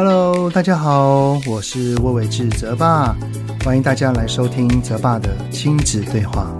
Hello，大家好，我是魏玮志泽爸，欢迎大家来收听泽爸的亲子对话。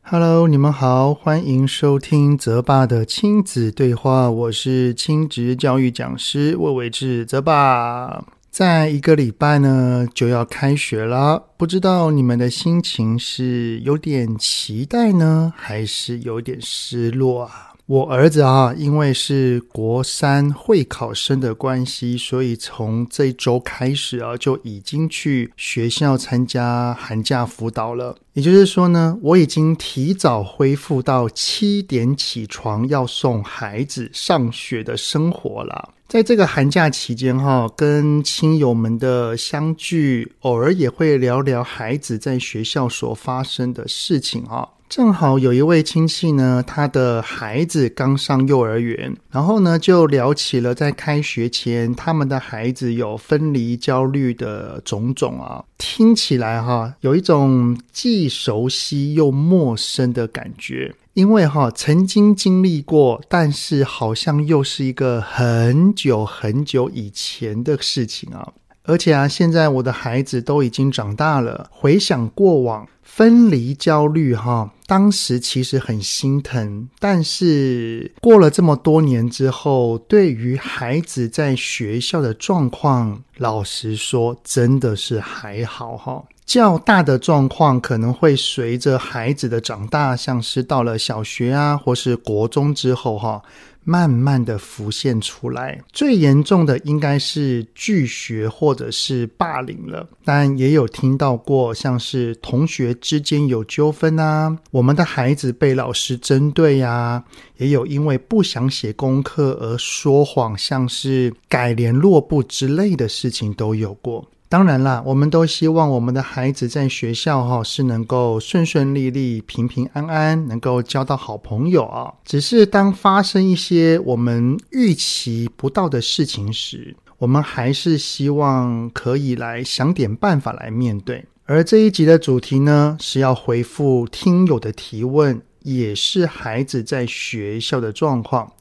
Hello，你们好，欢迎收听泽爸的亲子对话，我是亲职教育讲师魏玮志泽爸。再一个礼拜呢，就要开学了，不知道你们的心情是有点期待呢，还是有点失落啊？我儿子啊，因为是国三会考生的关系，所以从这周开始啊，就已经去学校参加寒假辅导了。也就是说呢，我已经提早恢复到七点起床要送孩子上学的生活了。在这个寒假期间哈，跟亲友们的相聚，偶尔也会聊聊孩子在学校所发生的事情哈。正好有一位亲戚呢，他的孩子刚上幼儿园，然后呢就聊起了在开学前他们的孩子有分离焦虑的种种啊，听起来哈有一种既熟悉又陌生的感觉，因为哈曾经经历过，但是好像又是一个很久很久以前的事情啊。而且啊，现在我的孩子都已经长大了，回想过往。分离焦虑，哈，当时其实很心疼，但是过了这么多年之后，对于孩子在学校的状况，老实说，真的是还好，哈。较大的状况可能会随着孩子的长大，像是到了小学啊，或是国中之后，哈。慢慢的浮现出来，最严重的应该是拒学或者是霸凌了，但也有听到过像是同学之间有纠纷啊，我们的孩子被老师针对呀、也有因为不想写功课而说谎，像是改联络簿之类的事情都有过。当然啦，我们都希望我们的孩子在学校哈是能够顺顺利利、平平安安，能够交到好朋友啊。只是当发生一些我们预期不到的事情时，我们还是希望可以来想点办法来面对。而这一集的主题呢，是要回复听友的提问，也是孩子在学校的状况。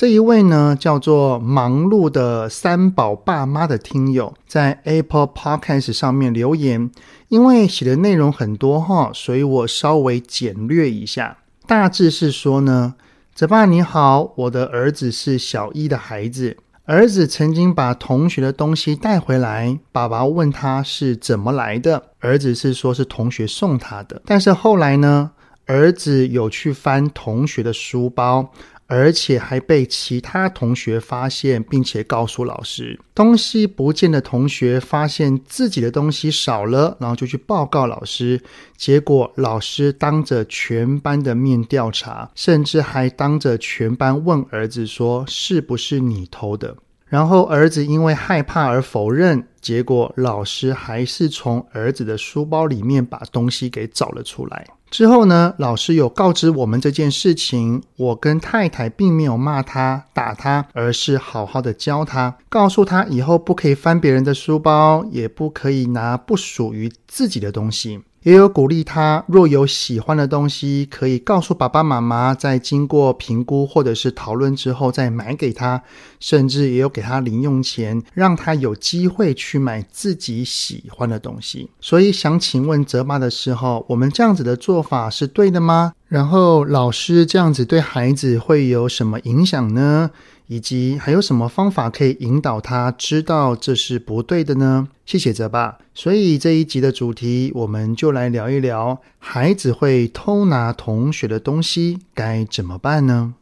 这一位呢，叫做忙碌的三宝爸妈的听友，在 Apple Podcast 上面留言，因为写的内容很多哈，所以我稍微简略一下。大致是说呢，泽爸你好，我的儿子是小一的孩子，儿子曾经把同学的东西带回来，爸爸问他是怎么来的，儿子是说是同学送他的，但是后来呢，儿子有去翻同学的书包。而且还被其他同学发现，并且告诉老师。东西不见的同学发现自己的东西少了，然后就去报告老师。结果老师当着全班的面调查，甚至还当着全班问儿子说：“是不是你偷的？”然后儿子因为害怕而否认。结果老师还是从儿子的书包里面把东西给找了出来。之后呢，老师有告知我们这件事情。我跟太太并没有骂他、打他，而是好好的教他，告诉他以后不可以翻别人的书包，也不可以拿不属于自己的东西。也有鼓励他，若有喜欢的东西，可以告诉爸爸妈妈，在经过评估或者是讨论之后再买给他，甚至也有给他零用钱，让他有机会去买自己喜欢的东西。所以想请问泽爸的时候，我们这样子的做法是对的吗？然后老师这样子对孩子会有什么影响呢？以及还有什么方法可以引导他知道这是不对的呢？谢谢泽爸。所以这一集的主题，我们就来聊一聊，孩子会偷拿同学的东西，该怎么办呢？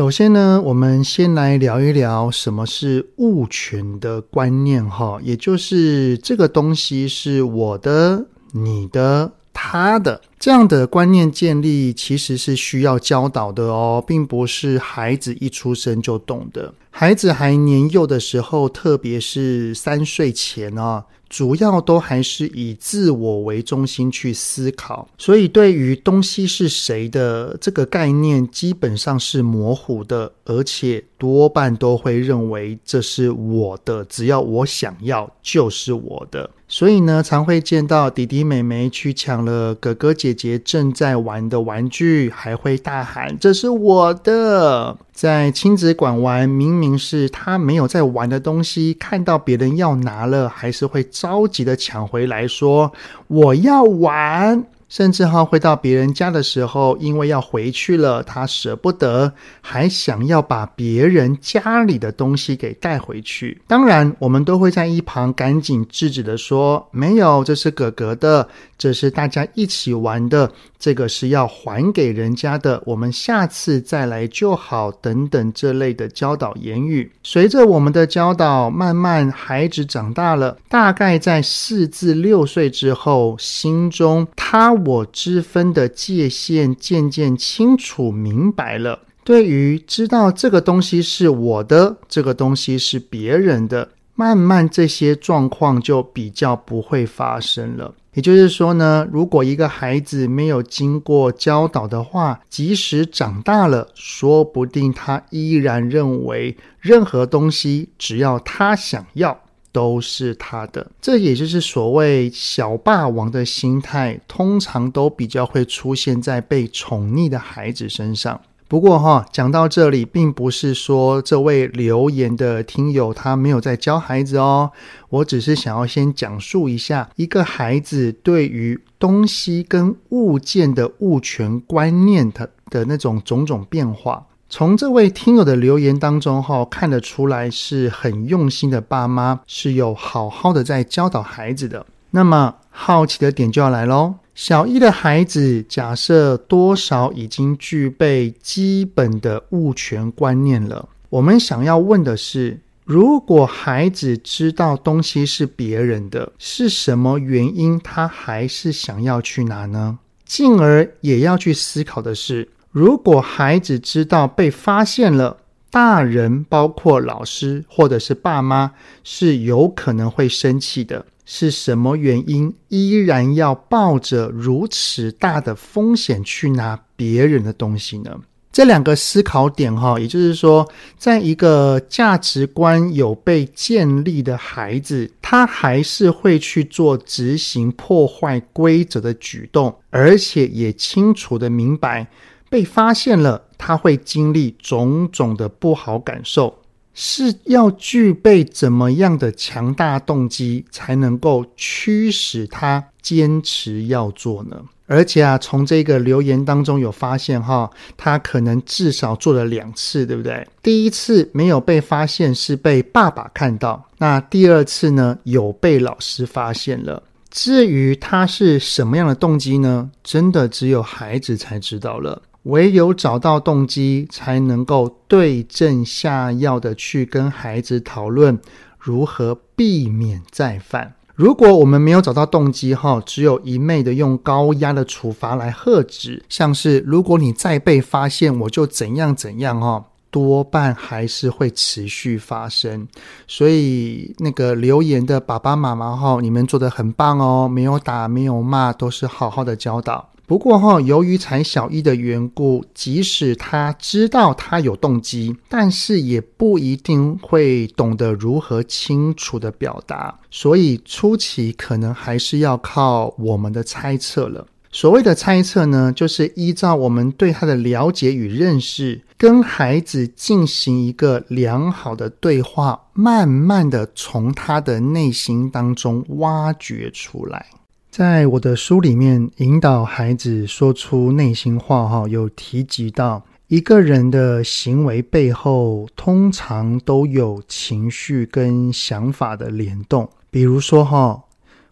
首先呢，我们先来聊一聊什么是物权的观念哈，也就是这个东西是我的、你的、他的。这样的观念建立其实是需要教导的哦，并不是孩子一出生就懂的。孩子还年幼的时候，特别是三岁前啊。主要都还是以自我为中心去思考，所以对于东西是谁的这个概念基本上是模糊的，而且多半都会认为这是我的，只要我想要就是我的。所以呢，常会见到弟弟妹妹去抢了哥哥姐姐正在玩的玩具，还会大喊：“这是我的！”在亲子馆玩，明明是他没有在玩的东西，看到别人要拿了，还是会着急的抢回来，说：“我要玩。”甚至哈，会到别人家的时候，因为要回去了，他舍不得，还想要把别人家里的东西给带回去。当然，我们都会在一旁赶紧制止的说：“没有，这是哥哥的，这是大家一起玩的，这个是要还给人家的，我们下次再来就好。”等等这类的教导言语。随着我们的教导，慢慢孩子长大了，大概在四至六岁之后，心中他。我之分的界限渐渐清楚明白了。对于知道这个东西是我的，这个东西是别人的，慢慢这些状况就比较不会发生了。也就是说呢，如果一个孩子没有经过教导的话，即使长大了，说不定他依然认为任何东西只要他想要。都是他的，这也就是所谓小霸王的心态，通常都比较会出现在被宠溺的孩子身上。不过哈，讲到这里，并不是说这位留言的听友他没有在教孩子哦，我只是想要先讲述一下一个孩子对于东西跟物件的物权观念的的那种种种变化。从这位听友的留言当中，哈，看得出来是很用心的爸妈，是有好好的在教导孩子的。那么好奇的点就要来喽，小一的孩子，假设多少已经具备基本的物权观念了。我们想要问的是，如果孩子知道东西是别人的，是什么原因他还是想要去拿呢？进而也要去思考的是，如果孩子知道被发现了，大人包括老师或者是爸妈是有可能会生气的，是什么原因依然要抱着如此大的风险去拿别人的东西呢？这两个思考点哈，也就是说，在一个价值观有被建立的孩子，他还是会去做执行破坏规则的举动，而且也清楚的明白。被发现了，他会经历种种的不好感受，是要具备怎么样的强大动机才能够驱使他坚持要做呢？而且啊，从这个留言当中有发现哈，他可能至少做了两次，对不对？第一次没有被发现，是被爸爸看到；那第二次呢，有被老师发现了。至于他是什么样的动机呢？真的只有孩子才知道了。唯有找到动机，才能够对症下药的去跟孩子讨论如何避免再犯。如果我们没有找到动机，哈，只有一昧的用高压的处罚来喝止，像是如果你再被发现，我就怎样怎样，哈，多半还是会持续发生。所以那个留言的爸爸妈妈，哈，你们做得很棒哦，没有打，没有骂，都是好好的教导。不过哈，由于才小一的缘故，即使他知道他有动机，但是也不一定会懂得如何清楚的表达，所以初期可能还是要靠我们的猜测了。所谓的猜测呢，就是依照我们对他的了解与认识，跟孩子进行一个良好的对话，慢慢地从他的内心当中挖掘出来。在我的书里面，引导孩子说出内心话，哈，有提及到一个人的行为背后，通常都有情绪跟想法的联动。比如说，哈，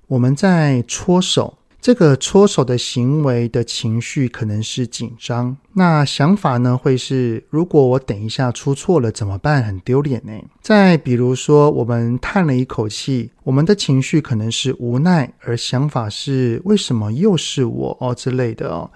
我们在搓手，这个搓手的行为的情绪可能是紧张，那想法呢会是：如果我等一下出错了怎么办？很丢脸呢。再比如说，我们叹了一口气，我们的情绪可能是无奈，而想法是：为什么又是我哦之类的哦。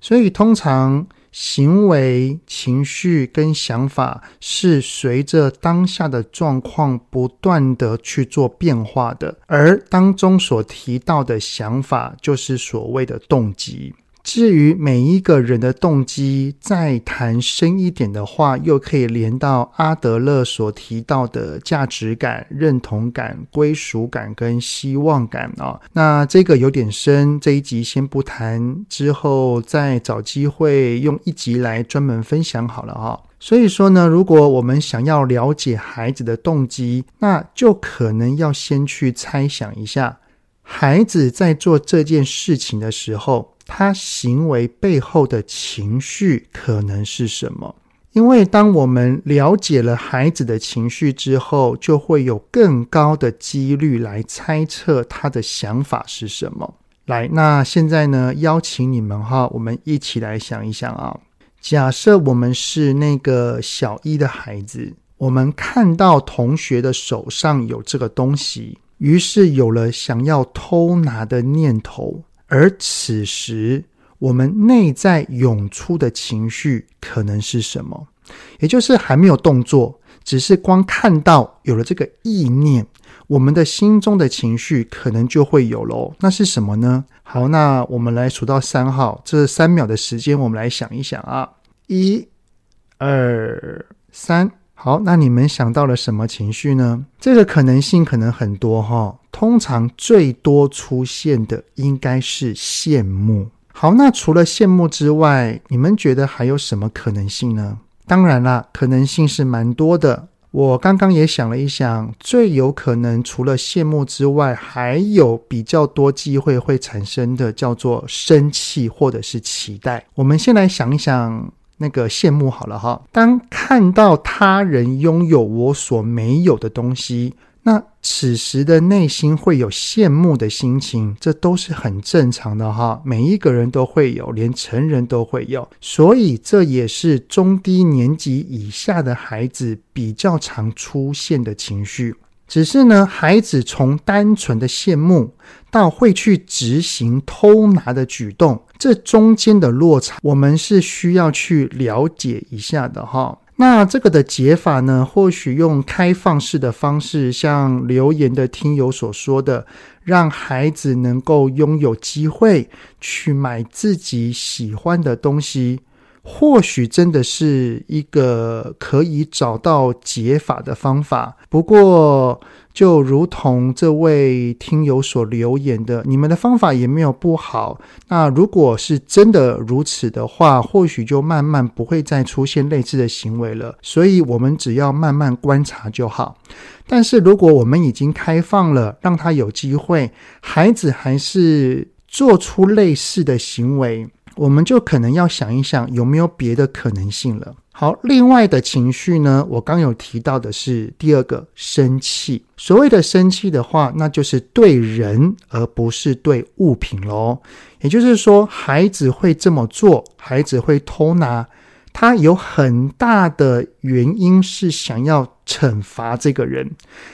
所以通常。行为、情绪跟想法是随着当下的状况不断的去做变化的，而当中所提到的想法，就是所谓的动机。至于每一个人的动机，再谈深一点的话，又可以连到阿德勒所提到的价值感、认同感、归属感跟希望感啊。那这个有点深，这一集先不谈，之后再找机会用一集来专门分享好了哈。所以说呢，如果我们想要了解孩子的动机，那就可能要先去猜想一下，孩子在做这件事情的时候。他行为背后的情绪可能是什么？因为当我们了解了孩子的情绪之后，就会有更高的几率来猜测他的想法是什么。来，那现在呢，邀请你们哈，我们一起来想一想啊。假设我们是那个小一的孩子，我们看到同学的手上有这个东西，于是有了想要偷拿的念头。而此时，我们内在涌出的情绪可能是什么？也就是还没有动作，只是光看到有了这个意念，我们的心中的情绪可能就会有喽。那是什么呢？好，那我们来数到三号，这三秒的时间，我们来想一想啊，一、二、三。好，那你们想到了什么情绪呢？这个可能性可能很多哈，通常最多出现的应该是羡慕。好，那除了羡慕之外，你们觉得还有什么可能性呢？当然啦，可能性是蛮多的。我刚刚也想了一想，最有可能除了羡慕之外，还有比较多机会会产生的叫做生气或者是期待。我们先来想一想。那个羡慕好了哈，当看到他人拥有我所没有的东西，那此时的内心会有羡慕的心情，这都是很正常的哈，每一个人都会有，连成人都会有，所以这也是中低年级以下的孩子比较常出现的情绪。只是呢，孩子从单纯的羡慕到会去执行偷拿的举动，这中间的落差，我们是需要去了解一下的哈。那这个的解法呢，或许用开放式的方式，像留言的听友所说的，让孩子能够拥有机会去买自己喜欢的东西。或许真的是一个可以找到解法的方法。不过，就如同这位听友所留言的，你们的方法也没有不好。那如果是真的如此的话，或许就慢慢不会再出现类似的行为了。所以，我们只要慢慢观察就好。但是，如果我们已经开放了，让他有机会，孩子还是做出类似的行为。我们就可能要想一想有没有别的可能性了。好，另外的情绪呢，我刚有提到的是第二个生气。所谓的生气的话，那就是对人而不是对物品喽。也就是说，孩子会这么做，孩子会偷拿，他有很大的原因是想要惩罚这个人，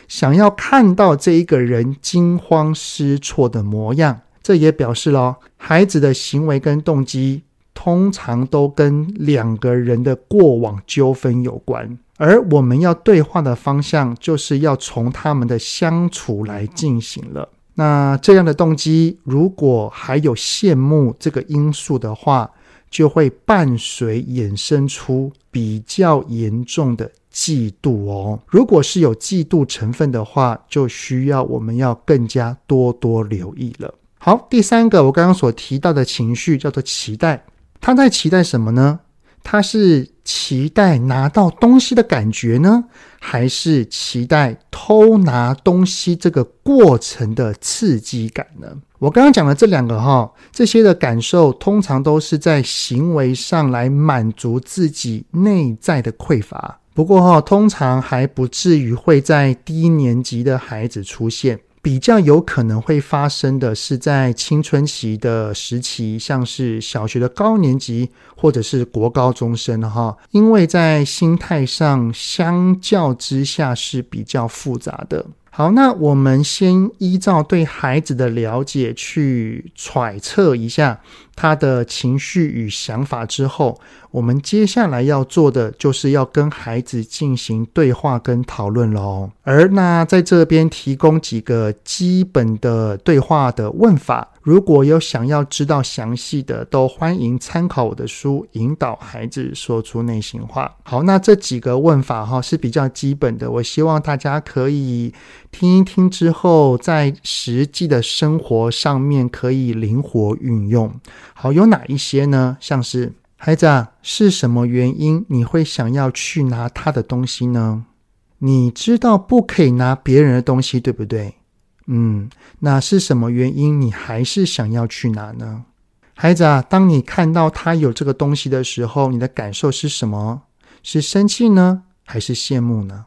想要看到这一个人惊慌失措的模样。这也表示了，孩子的行为跟动机通常都跟两个人的过往纠纷有关，而我们要对话的方向就是要从他们的相处来进行了。那这样的动机，如果还有羡慕这个因素的话，就会伴随衍生出比较严重的嫉妒哦。如果是有嫉妒成分的话，就需要我们要更加多多留意了。好，第三个我刚刚所提到的情绪叫做期待，他在期待什么呢？他是期待拿到东西的感觉呢，还是期待偷拿东西这个过程的刺激感呢？我刚刚讲的这两个哈，这些的感受通常都是在行为上来满足自己内在的匮乏，不过哈，通常还不至于会在低年级的孩子出现。比较有可能会发生的是在青春期的时期，像是小学的高年级或者是国高中生哈，因为在心态上相较之下是比较复杂的。好，那我们先依照对孩子的了解去揣测一下他的情绪与想法之后，我们接下来要做的就是要跟孩子进行对话跟讨论喽。而那在这边提供几个基本的对话的问法。如果有想要知道详细的，都欢迎参考我的书《引导孩子说出内心话》。好，那这几个问法哈是比较基本的，我希望大家可以听一听之后，在实际的生活上面可以灵活运用。好，有哪一些呢？像是孩子啊，是什么原因你会想要去拿他的东西呢？你知道不可以拿别人的东西，对不对？嗯，那是什么原因？你还是想要去拿呢？孩子啊，当你看到他有这个东西的时候，你的感受是什么？是生气呢，还是羡慕呢？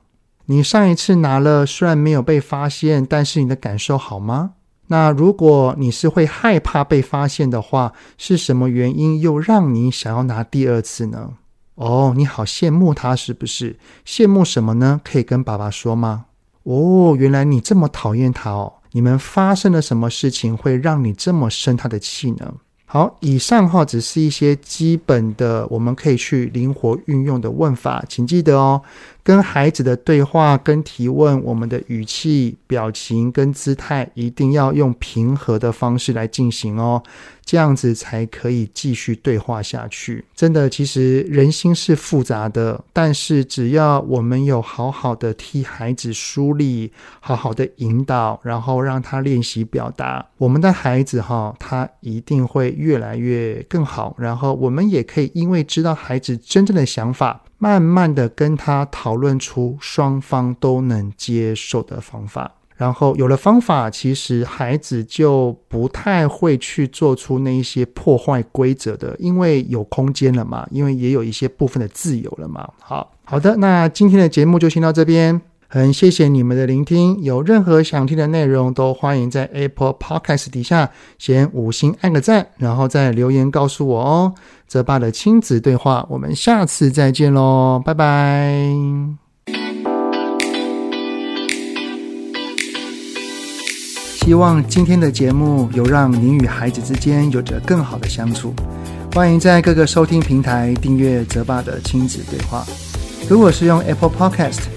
你上一次拿了，虽然没有被发现，但是你的感受好吗？那如果你是会害怕被发现的话，是什么原因又让你想要拿第二次呢？哦，你好羡慕他是不是？羡慕什么呢？可以跟爸爸说吗？哦，原来你这么讨厌他哦！你们发生了什么事情会让你这么生他的气呢？好，以上哈只是一些基本的，我们可以去灵活运用的问法，请记得哦。跟孩子的对话跟提问，我们的语气、表情跟姿态一定要用平和的方式来进行哦，这样子才可以继续对话下去。真的，其实人心是复杂的，但是只要我们有好好的替孩子梳理，好好的引导，然后让他练习表达，我们的孩子哈，他一定会越来越更好。然后我们也可以因为知道孩子真正的想法。慢慢的跟他讨论出双方都能接受的方法，然后有了方法，其实孩子就不太会去做出那一些破坏规则的，因为有空间了嘛，因为也有一些部分的自由了嘛。好，好的，那今天的节目就先到这边。很谢谢你们的聆听，有任何想听的内容，都欢迎在 Apple Podcast 底下先五星按个赞，然后再留言告诉我哦。泽爸的亲子对话，我们下次再见喽，拜拜。希望今天的节目有让您与孩子之间有着更好的相处。欢迎在各个收听平台订阅泽爸的亲子对话。如果是用 Apple Podcast。